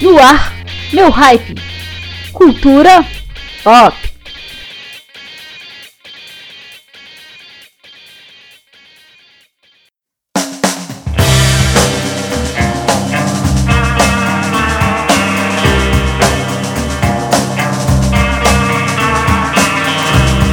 No ar, meu hype. Cultura pop.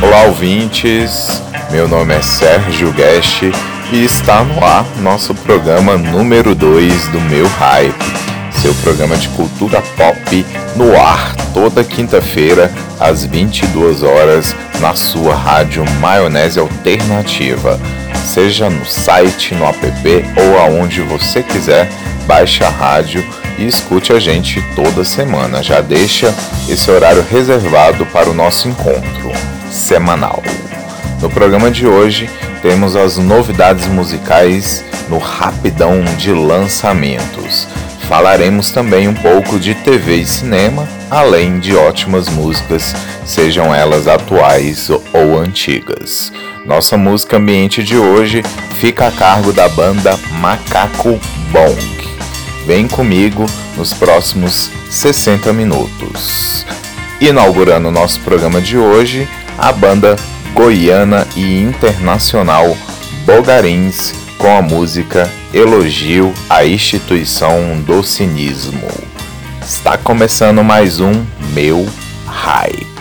Olá, ouvintes. Meu nome é Sérgio Guest e está no ar nosso programa número 2 do Meu Hype seu programa de cultura pop no ar toda quinta-feira às 22 horas na sua rádio Maionese Alternativa. Seja no site, no app ou aonde você quiser, baixe a rádio e escute a gente toda semana. Já deixa esse horário reservado para o nosso encontro semanal. No programa de hoje temos as novidades musicais no rapidão de lançamentos. Falaremos também um pouco de TV e cinema, além de ótimas músicas, sejam elas atuais ou antigas. Nossa música ambiente de hoje fica a cargo da banda Macaco Bonk. Vem comigo nos próximos 60 minutos. Inaugurando nosso programa de hoje, a banda goiana e internacional Bogarins com a música Elogio à Instituição do Cinismo. Está começando mais um Meu Hype.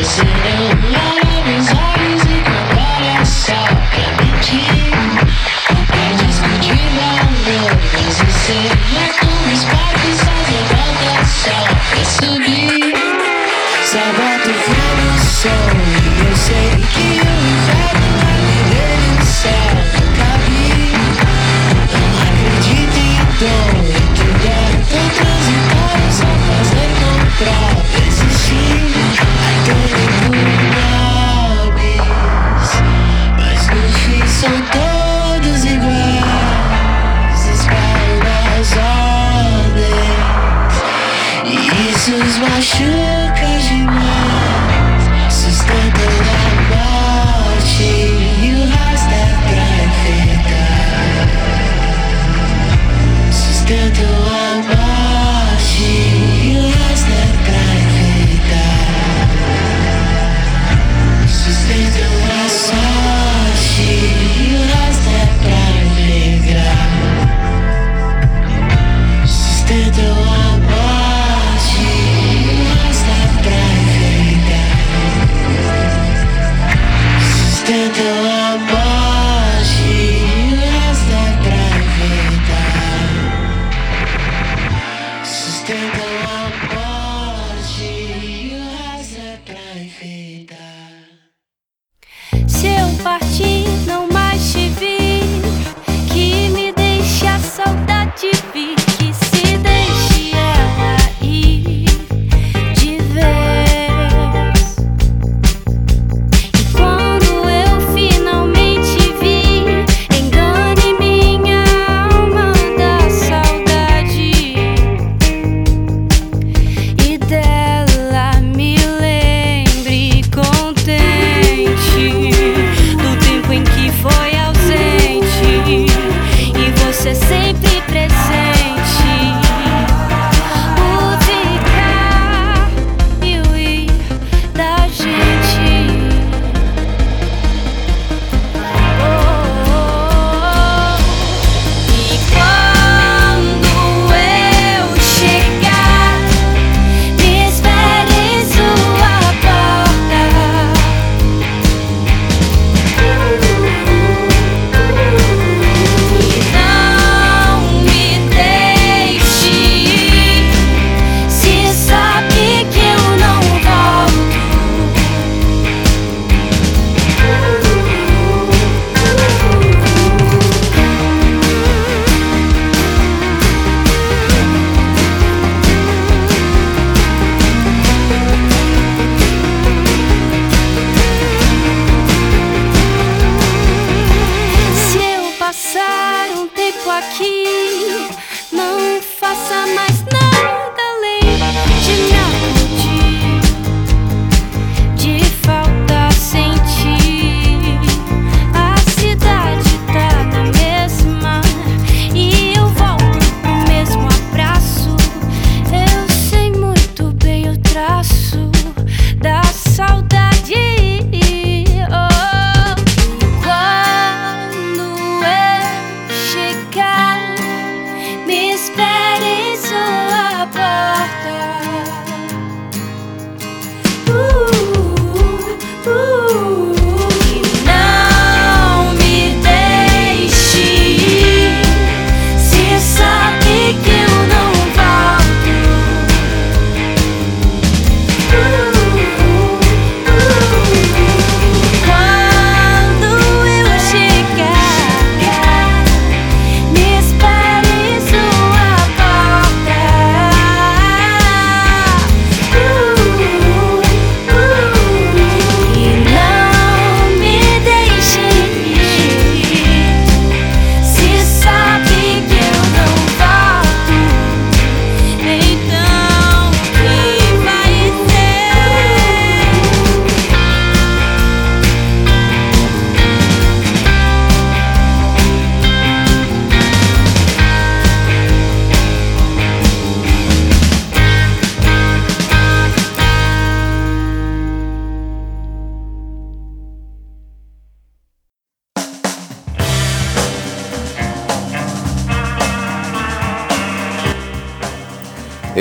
This is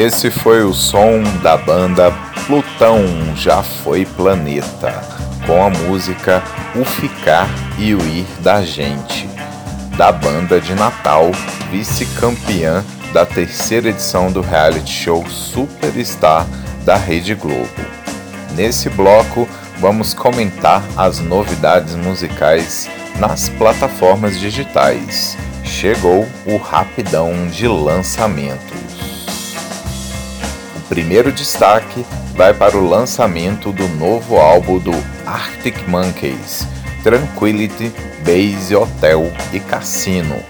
Esse foi o som da banda Plutão Já Foi Planeta, com a música O Ficar e o Ir da Gente, da banda de Natal, vice-campeã da terceira edição do reality show Superstar da Rede Globo. Nesse bloco, vamos comentar as novidades musicais nas plataformas digitais. Chegou o rapidão de lançamentos. Primeiro destaque vai para o lançamento do novo álbum do Arctic Monkeys, Tranquility Base Hotel e Cassino.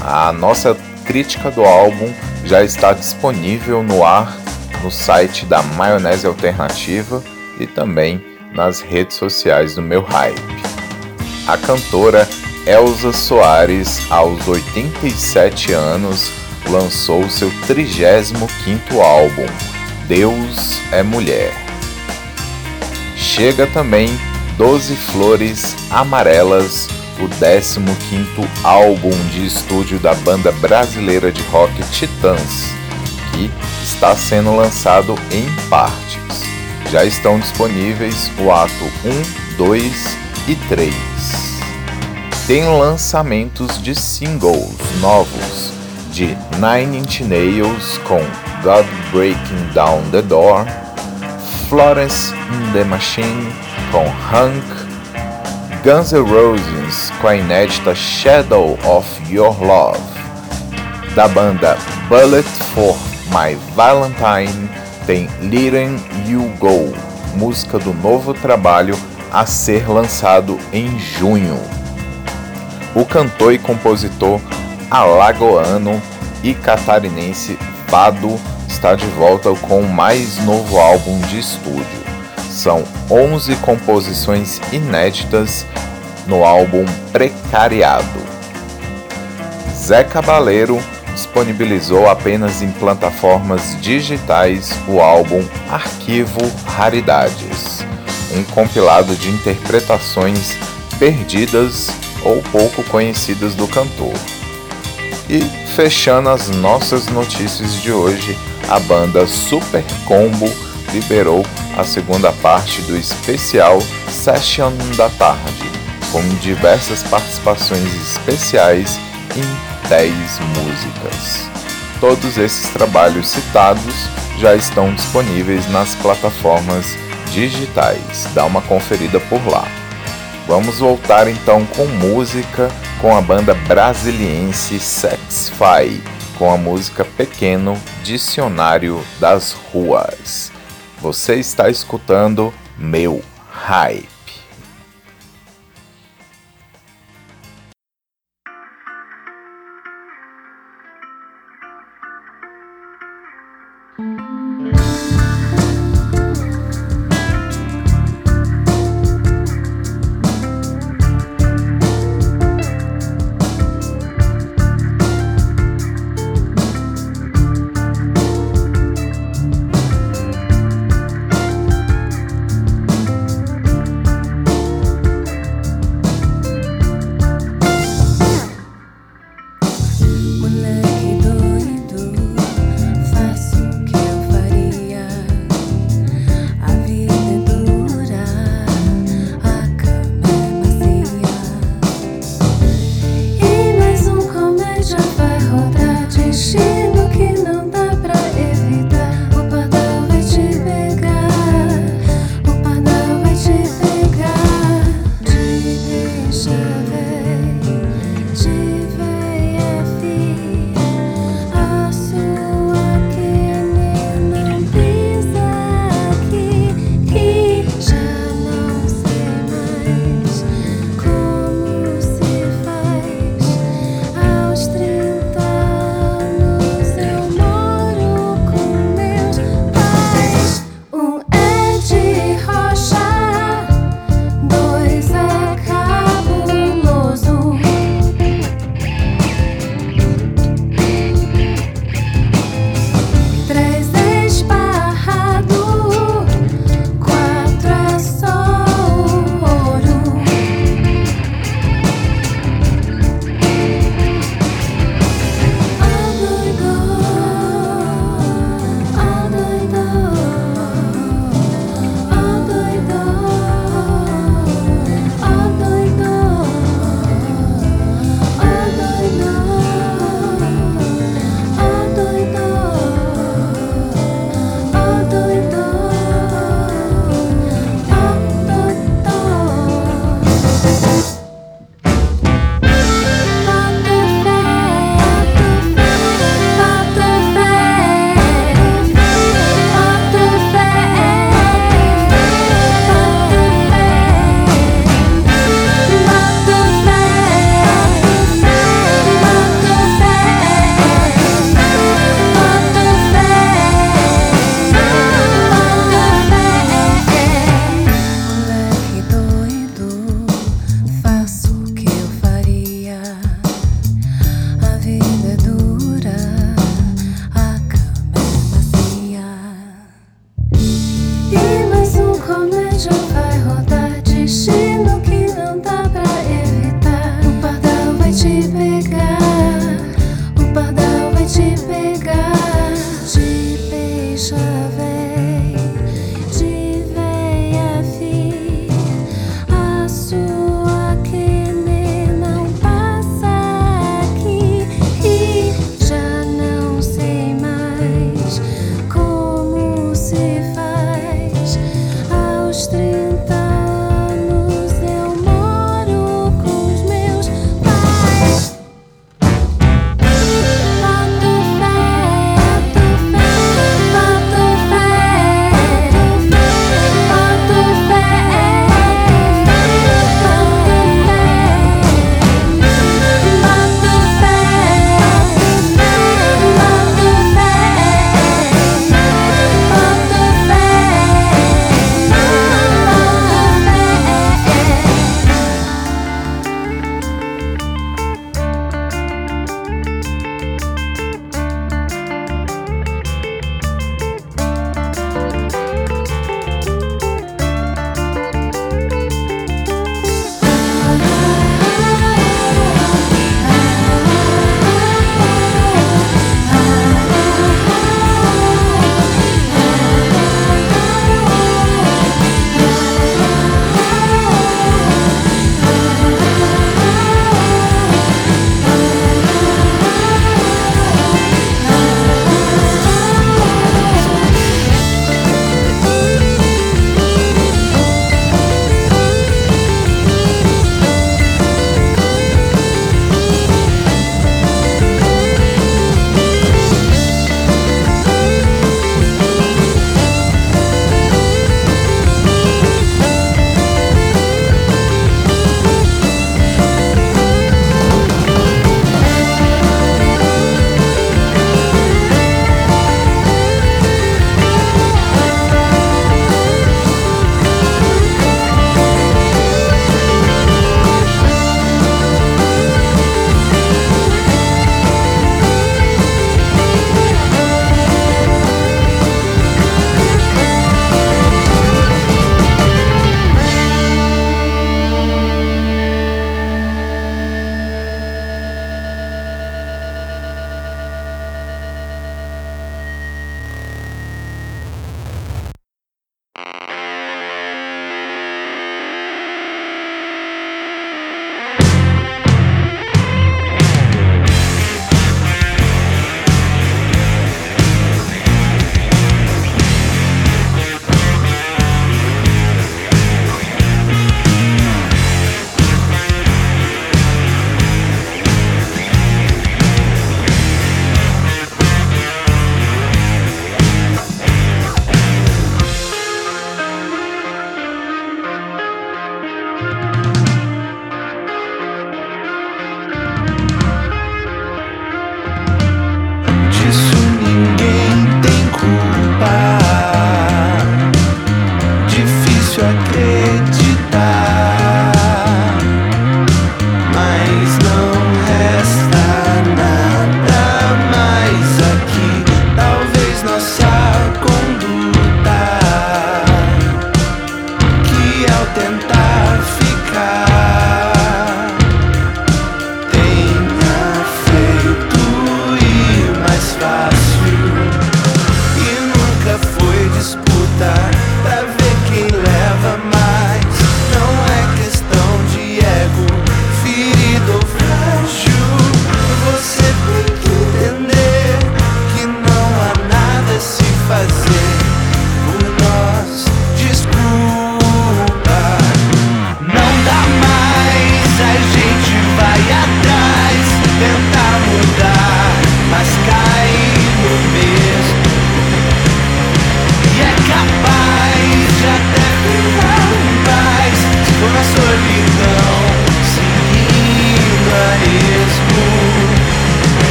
A nossa crítica do álbum já está disponível no ar no site da Maionese Alternativa e também nas redes sociais do meu hype. A cantora Elza Soares, aos 87 anos, lançou seu 35º álbum, Deus é Mulher. Chega também Doze Flores Amarelas, o 15º álbum de estúdio da banda brasileira de rock Titãs, que está sendo lançado em partes. Já estão disponíveis o ato 1, 2 e 3. Tem lançamentos de singles novos de Nine Inch Nails com God Breaking Down the Door, Florence in the Machine com Hank, Guns N' Roses com a inédita Shadow of Your Love, da banda Bullet for My Valentine tem Letting You Go, música do novo trabalho a ser lançado em junho. O cantor e compositor alagoano e catarinense Vado está de volta com mais novo álbum de estúdio. São 11 composições inéditas no álbum Precariado. Zé Cabaleiro disponibilizou apenas em plataformas digitais o álbum Arquivo Raridades, um compilado de interpretações perdidas ou pouco conhecidas do cantor. E fechando as nossas notícias de hoje, a banda Super Combo liberou a segunda parte do especial Session da Tarde, com diversas participações especiais em 10 músicas. Todos esses trabalhos citados já estão disponíveis nas plataformas digitais. Dá uma conferida por lá. Vamos voltar então com música com a banda brasiliense Sexify, com a música Pequeno Dicionário das Ruas. Você está escutando meu hype.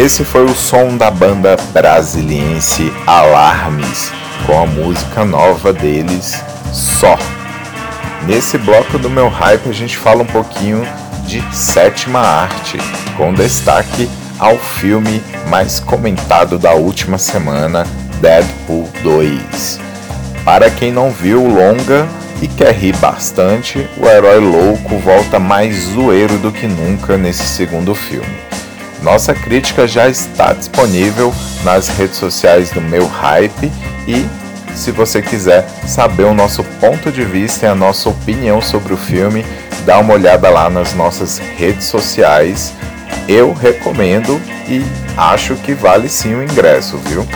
Esse foi o som da banda brasiliense Alarmes, com a música nova deles, Só. Nesse bloco do meu hype a gente fala um pouquinho de sétima arte, com destaque ao filme mais comentado da última semana, Deadpool 2. Para quem não viu o longa e quer rir bastante, o herói louco volta mais zoeiro do que nunca nesse segundo filme. Nossa crítica já está disponível nas redes sociais do meu hype e se você quiser saber o nosso ponto de vista e a nossa opinião sobre o filme, dá uma olhada lá nas nossas redes sociais. Eu recomendo e acho que vale sim o ingresso, viu?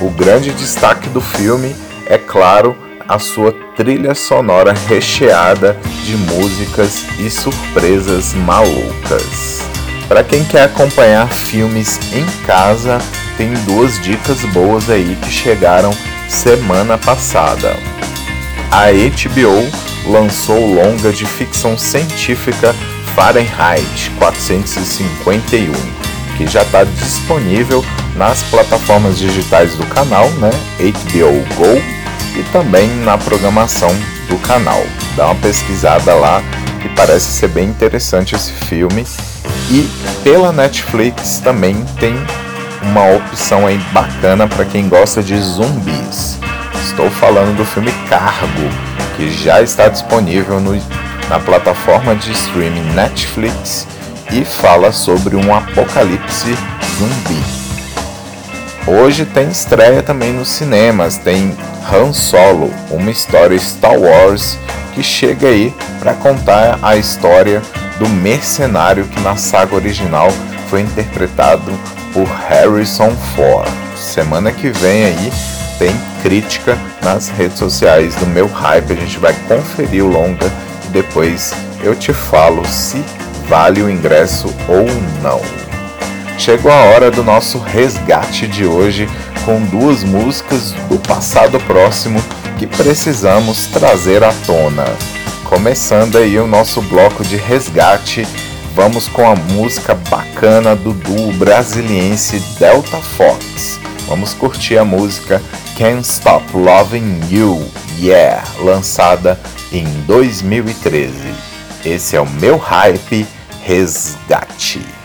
O grande destaque do filme é claro a sua trilha sonora recheada de músicas e surpresas malucas. Para quem quer acompanhar filmes em casa, tem duas dicas boas aí que chegaram semana passada. A HBO lançou longa de ficção científica Fahrenheit 451, que já está disponível nas plataformas digitais do canal, né? HBO Go e também na programação do canal. Dá uma pesquisada lá que parece ser bem interessante esse filme. E pela Netflix também tem uma opção aí bacana para quem gosta de zumbis. Estou falando do filme Cargo, que já está disponível no, na plataforma de streaming Netflix e fala sobre um apocalipse zumbi. Hoje tem estreia também nos cinemas, tem Han Solo, uma história Star Wars que chega aí para contar a história do mercenário que na saga original foi interpretado por Harrison Ford. Semana que vem aí tem crítica nas redes sociais do meu hype, a gente vai conferir o longa e depois eu te falo se vale o ingresso ou não. Chegou a hora do nosso resgate de hoje com duas músicas do passado próximo que precisamos trazer à tona. Começando aí o nosso bloco de resgate, vamos com a música bacana do duo brasiliense Delta Fox. Vamos curtir a música Can't Stop Loving You, Yeah, lançada em 2013. Esse é o meu hype resgate.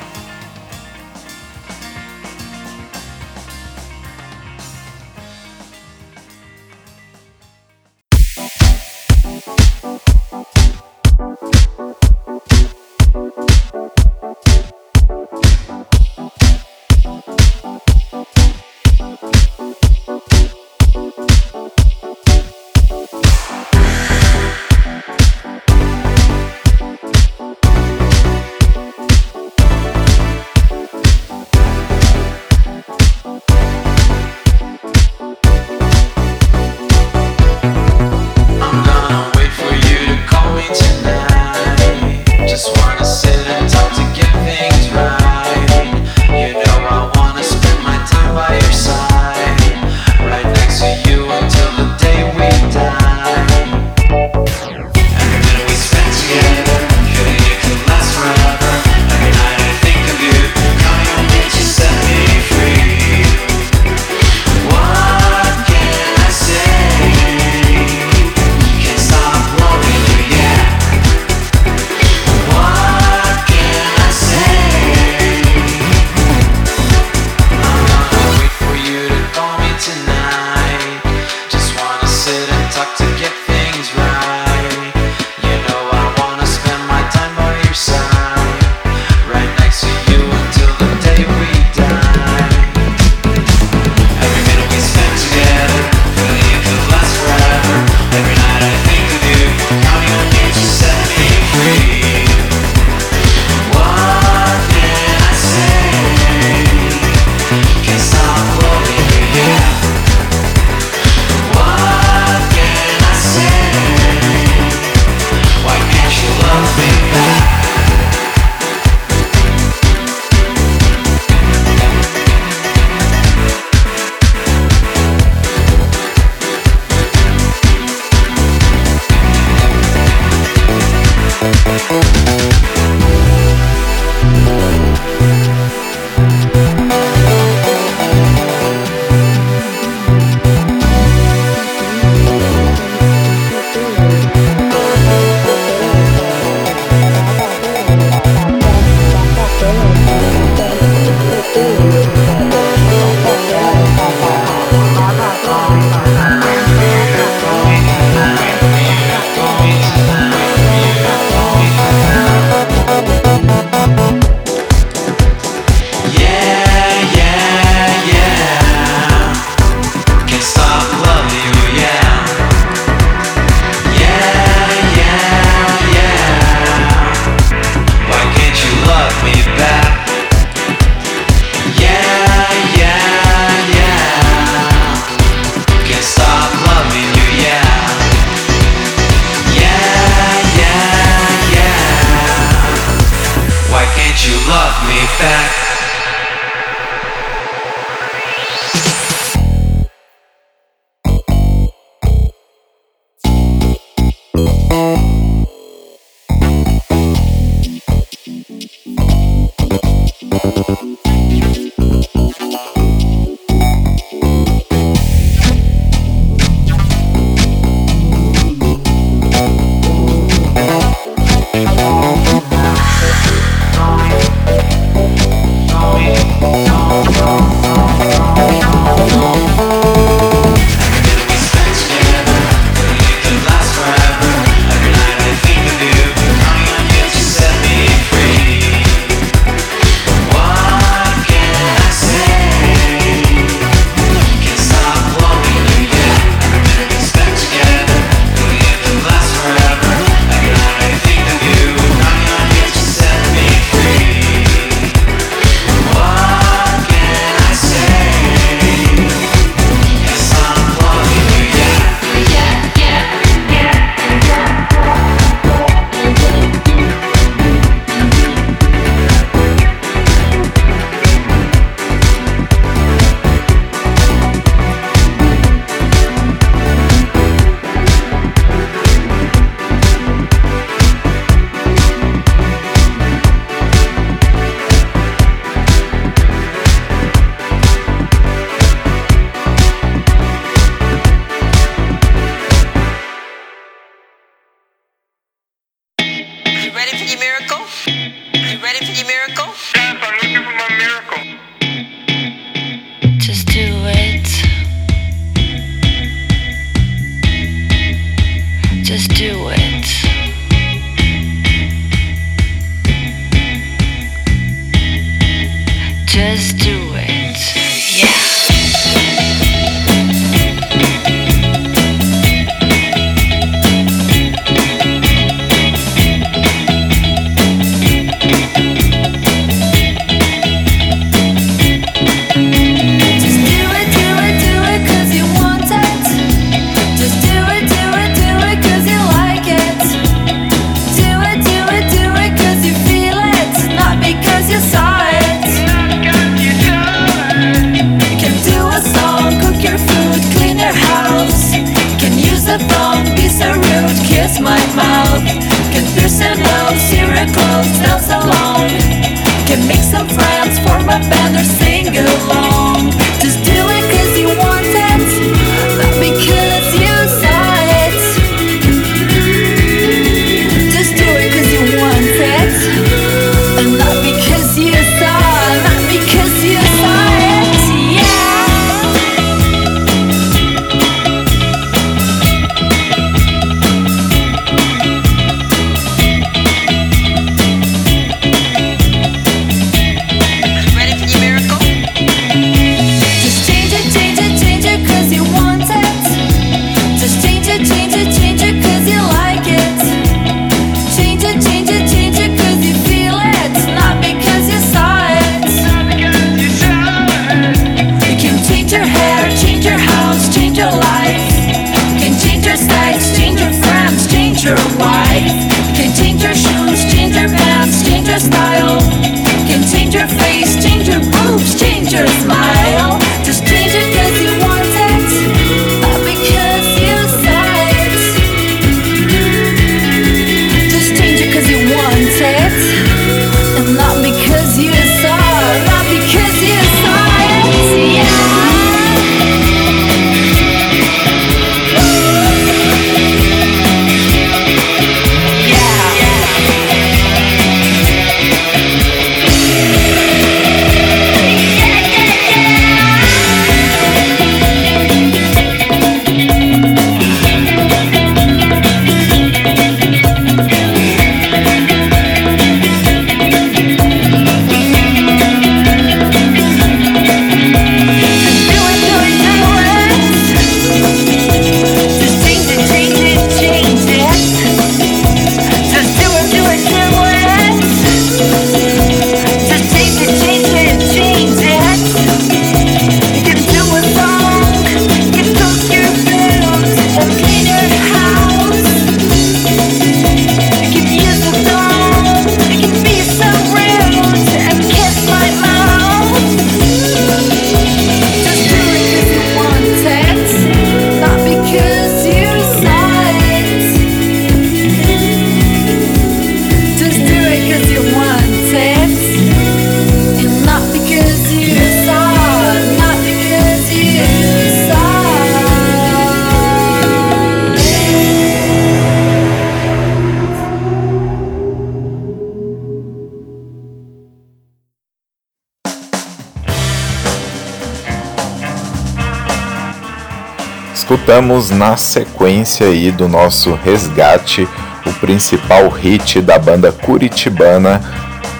Escutamos na sequência aí do nosso resgate o principal hit da banda curitibana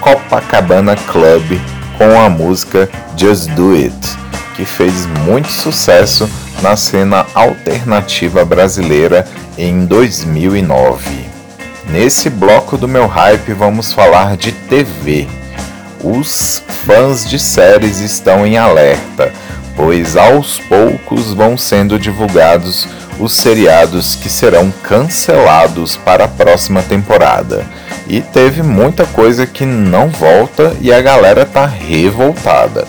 Copacabana Club com a música Just Do It, que fez muito sucesso na cena alternativa brasileira em 2009. Nesse bloco do meu hype vamos falar de TV. Os fãs de séries estão em alerta, pois aos poucos vão sendo divulgados os seriados que serão cancelados para a próxima temporada. E teve muita coisa que não volta e a galera tá revoltada.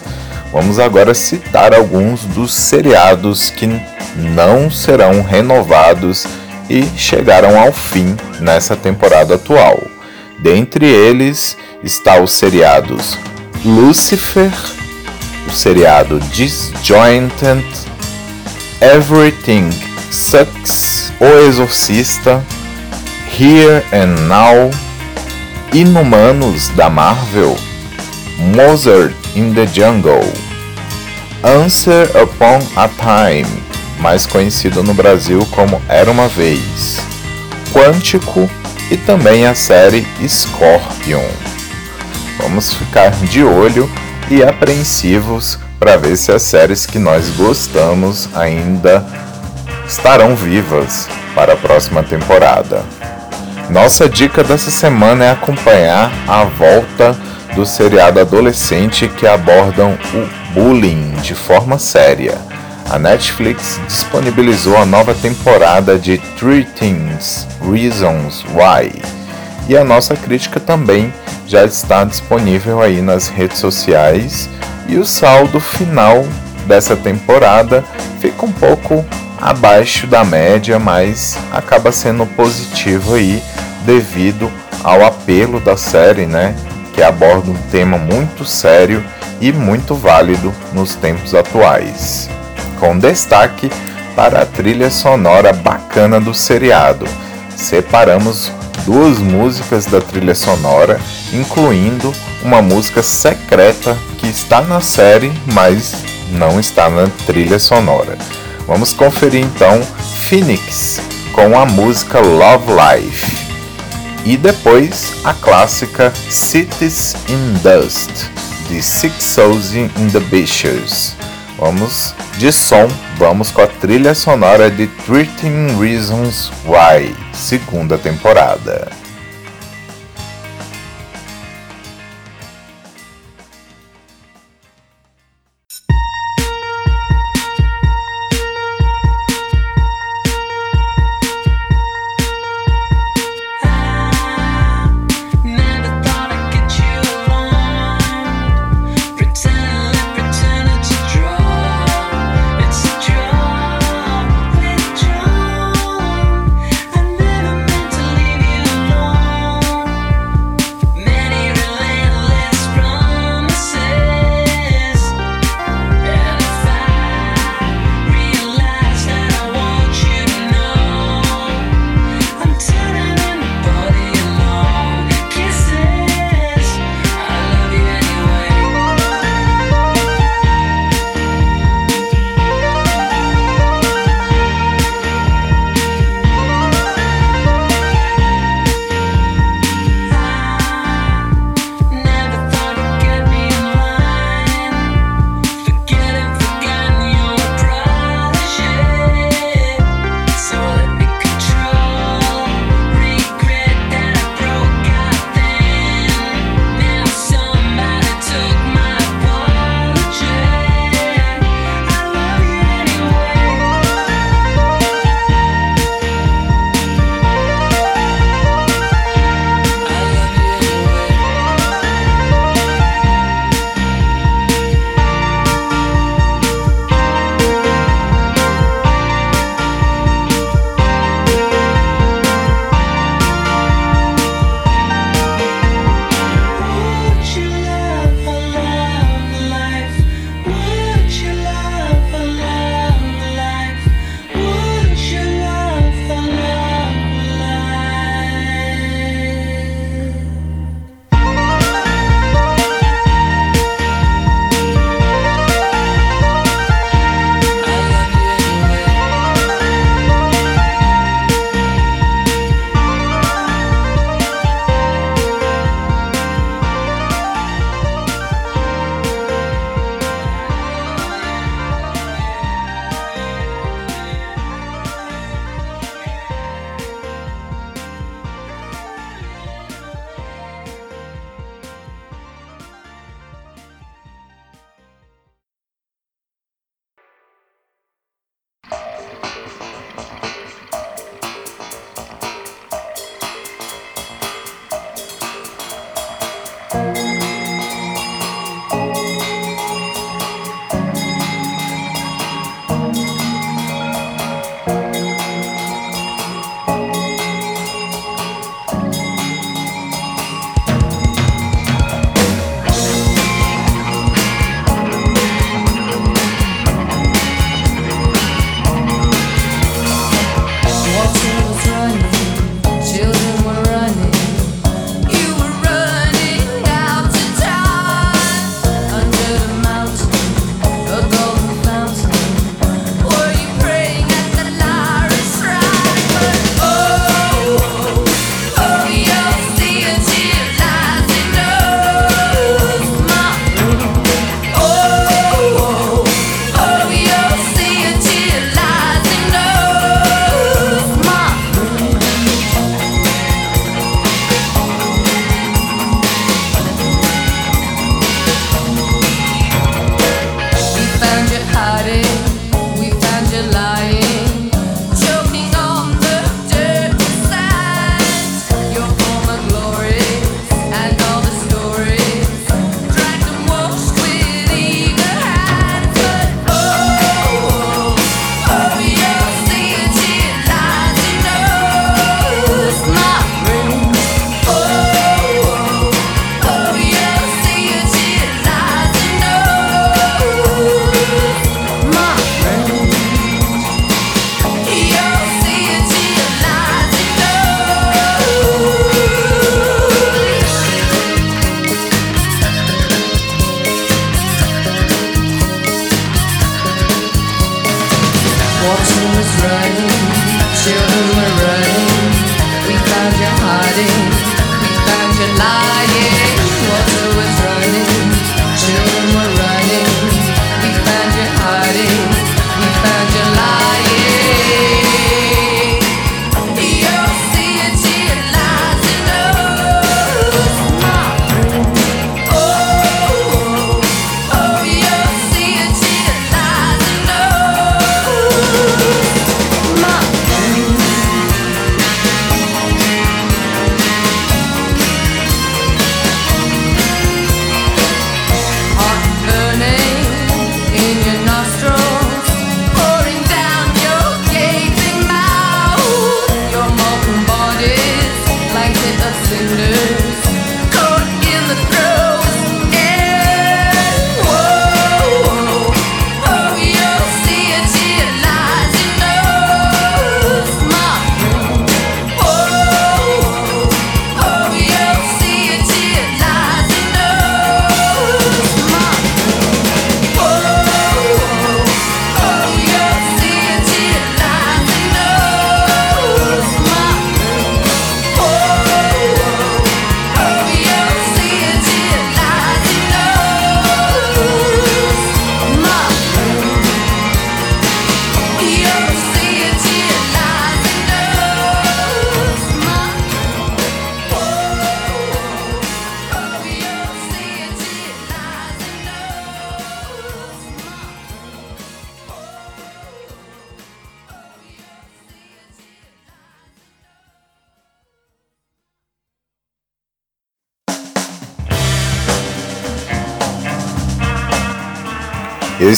Vamos agora citar alguns dos seriados que não serão renovados e chegaram ao fim nessa temporada atual. Dentre eles está os seriados Lucifer, seriado Disjointed, Everything Sucks, O Exorcista, Here and Now, Inumanos da Marvel, Mozart in the Jungle, Answer Upon a Time, mais conhecido no Brasil como Era uma Vez, Quântico e também a série Scorpion. Vamos ficar de olho e apreensivos para ver se as séries que nós gostamos ainda estarão vivas para a próxima temporada. Nossa dica dessa semana é acompanhar a volta do seriado adolescente que abordam o bullying de forma séria. A Netflix disponibilizou a nova temporada de 13 Reasons Why. E a nossa crítica também já está disponível aí nas redes sociais. E o saldo final dessa temporada fica um pouco abaixo da média, mas acaba sendo positivo aí devido ao apelo da série, né? Que aborda um tema muito sério e muito válido nos tempos atuais. Com destaque para a trilha sonora bacana do seriado. Separamos duas músicas da trilha sonora, incluindo uma música secreta que está na série, mas não está na trilha sonora. Vamos conferir então Phoenix com a música Love Life e depois a clássica Cities in Dust de Six Souls in the Beaches. Vamos de som, vamos com a trilha sonora de 13 Reasons Why, segunda temporada.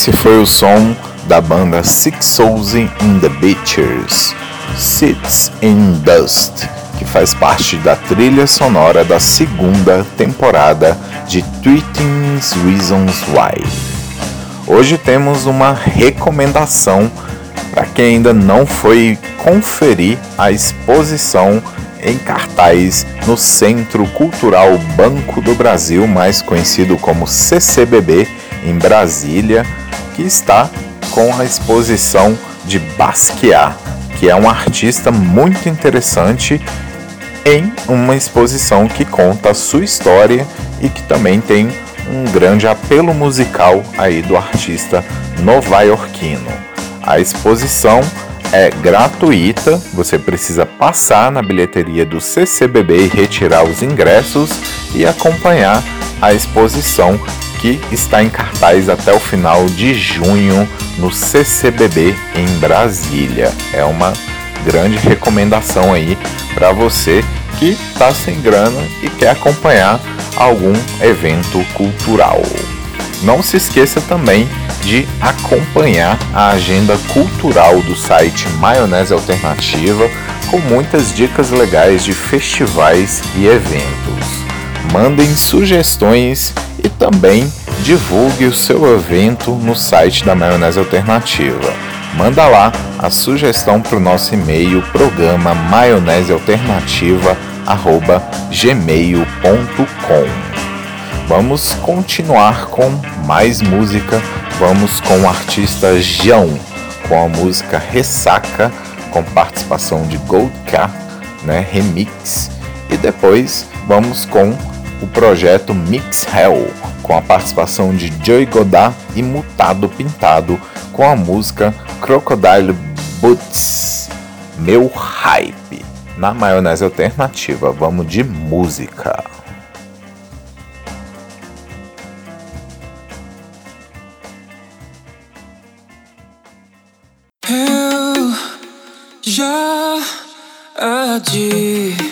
Esse foi o som da banda Six Souls in the Beaches, Sits in Dust, que faz parte da trilha sonora da segunda temporada de Tweeting Reasons Why. Hoje temos uma recomendação para quem ainda não foi conferir a exposição em cartaz no Centro Cultural Banco do Brasil, mais conhecido como CCBB, em Brasília, que está com a exposição de Basquiat, que é um artista muito interessante em uma exposição que conta a sua história e que também tem um grande apelo musical aí do artista novaiorquino. A exposição é gratuita, você precisa passar na bilheteria do CCBB e retirar os ingressos e acompanhar a exposição que está em cartaz até o final de junho no CCBB em Brasília. É uma grande recomendação aí para você que está sem grana e quer acompanhar algum evento cultural. Não se esqueça também de acompanhar a agenda cultural do site Maionese Alternativa com muitas dicas legais de festivais e eventos. Mandem sugestões e também divulgue o seu evento no site da Maionese Alternativa. Manda lá a sugestão para o nosso e-mail programa maionesealternativa@gmail.com. Vamos continuar com mais música. Vamos com o artista João com a música Ressaca com participação de Gold Car, né, remix. E depois vamos com o projeto Mix Hell, com a participação de Joey Godard e Mutado Pintado, com a música Crocodile Boots. Meu hype. Na maionese alternativa, vamos de música. Eu já admiti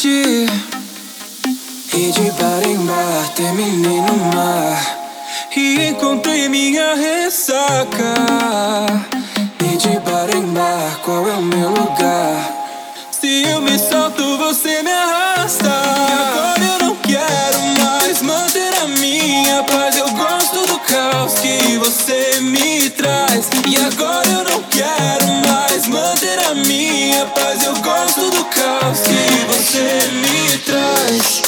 E de bar em bar terminei no mar. E encontrei minha ressaca. E de bar em bar, qual é o meu lugar? Se eu me solto, você me arrasta. E agora eu não quero mais manter a minha paz. Eu gosto do caos que você me traz. E agora eu não quero mais manter minha paz. Eu gosto do caos que você me traz.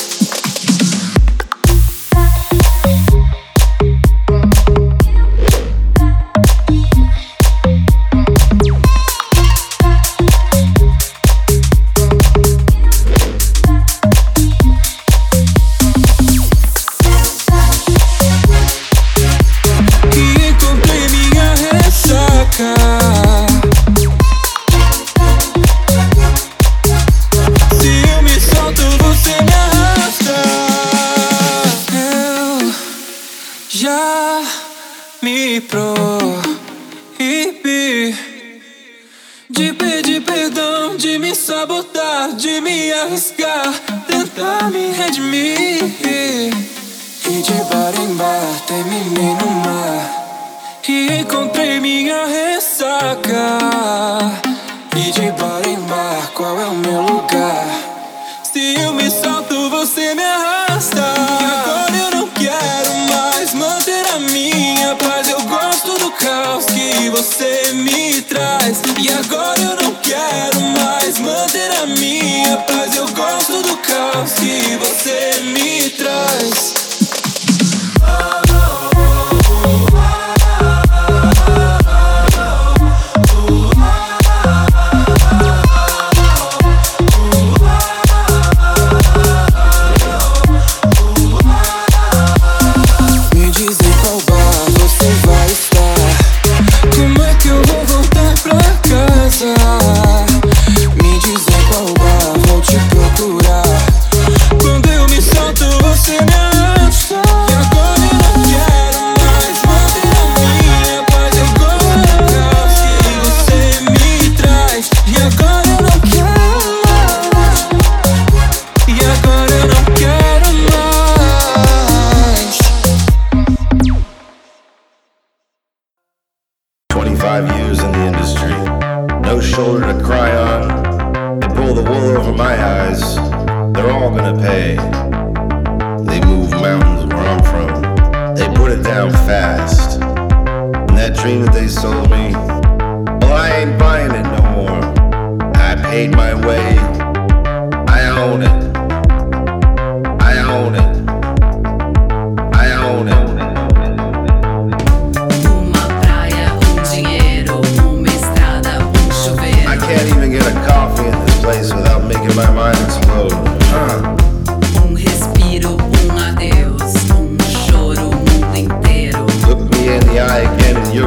terminei no mar e encontrei minha ressaca. E de bar em bar, qual é o meu lugar? Se eu me solto, você me arrasta. E agora eu não quero mais manter a minha paz. Eu gosto do caos que você me traz. E agora eu não quero mais manter a minha paz. Eu gosto do caos que você me traz.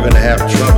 gonna have trouble.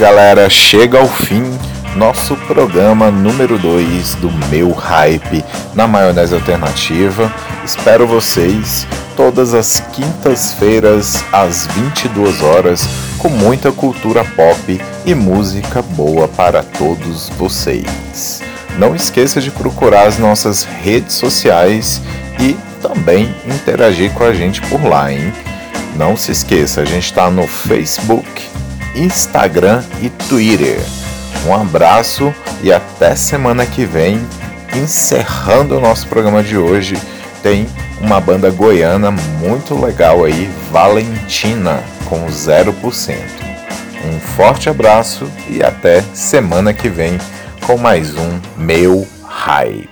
Galera. Chega ao fim nosso programa número 2 do meu hype na maionese alternativa. Espero vocês todas as quintas-feiras às 22 horas com muita cultura pop e música boa para todos vocês. Não esqueça de procurar as nossas redes sociais e também interagir com a gente por lá, hein? Não se esqueça, a gente está no Facebook, Instagram e Twitter. Um abraço e até semana que vem. Encerrando o nosso programa de hoje, tem uma banda goiana muito legal aí, Valentina, com 0%. Um forte abraço e até semana que vem com mais um Meu Hype.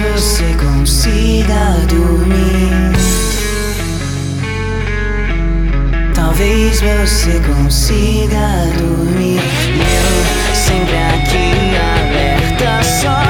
Você consiga dormir. Talvez você consiga dormir. Eu sempre aqui alerta só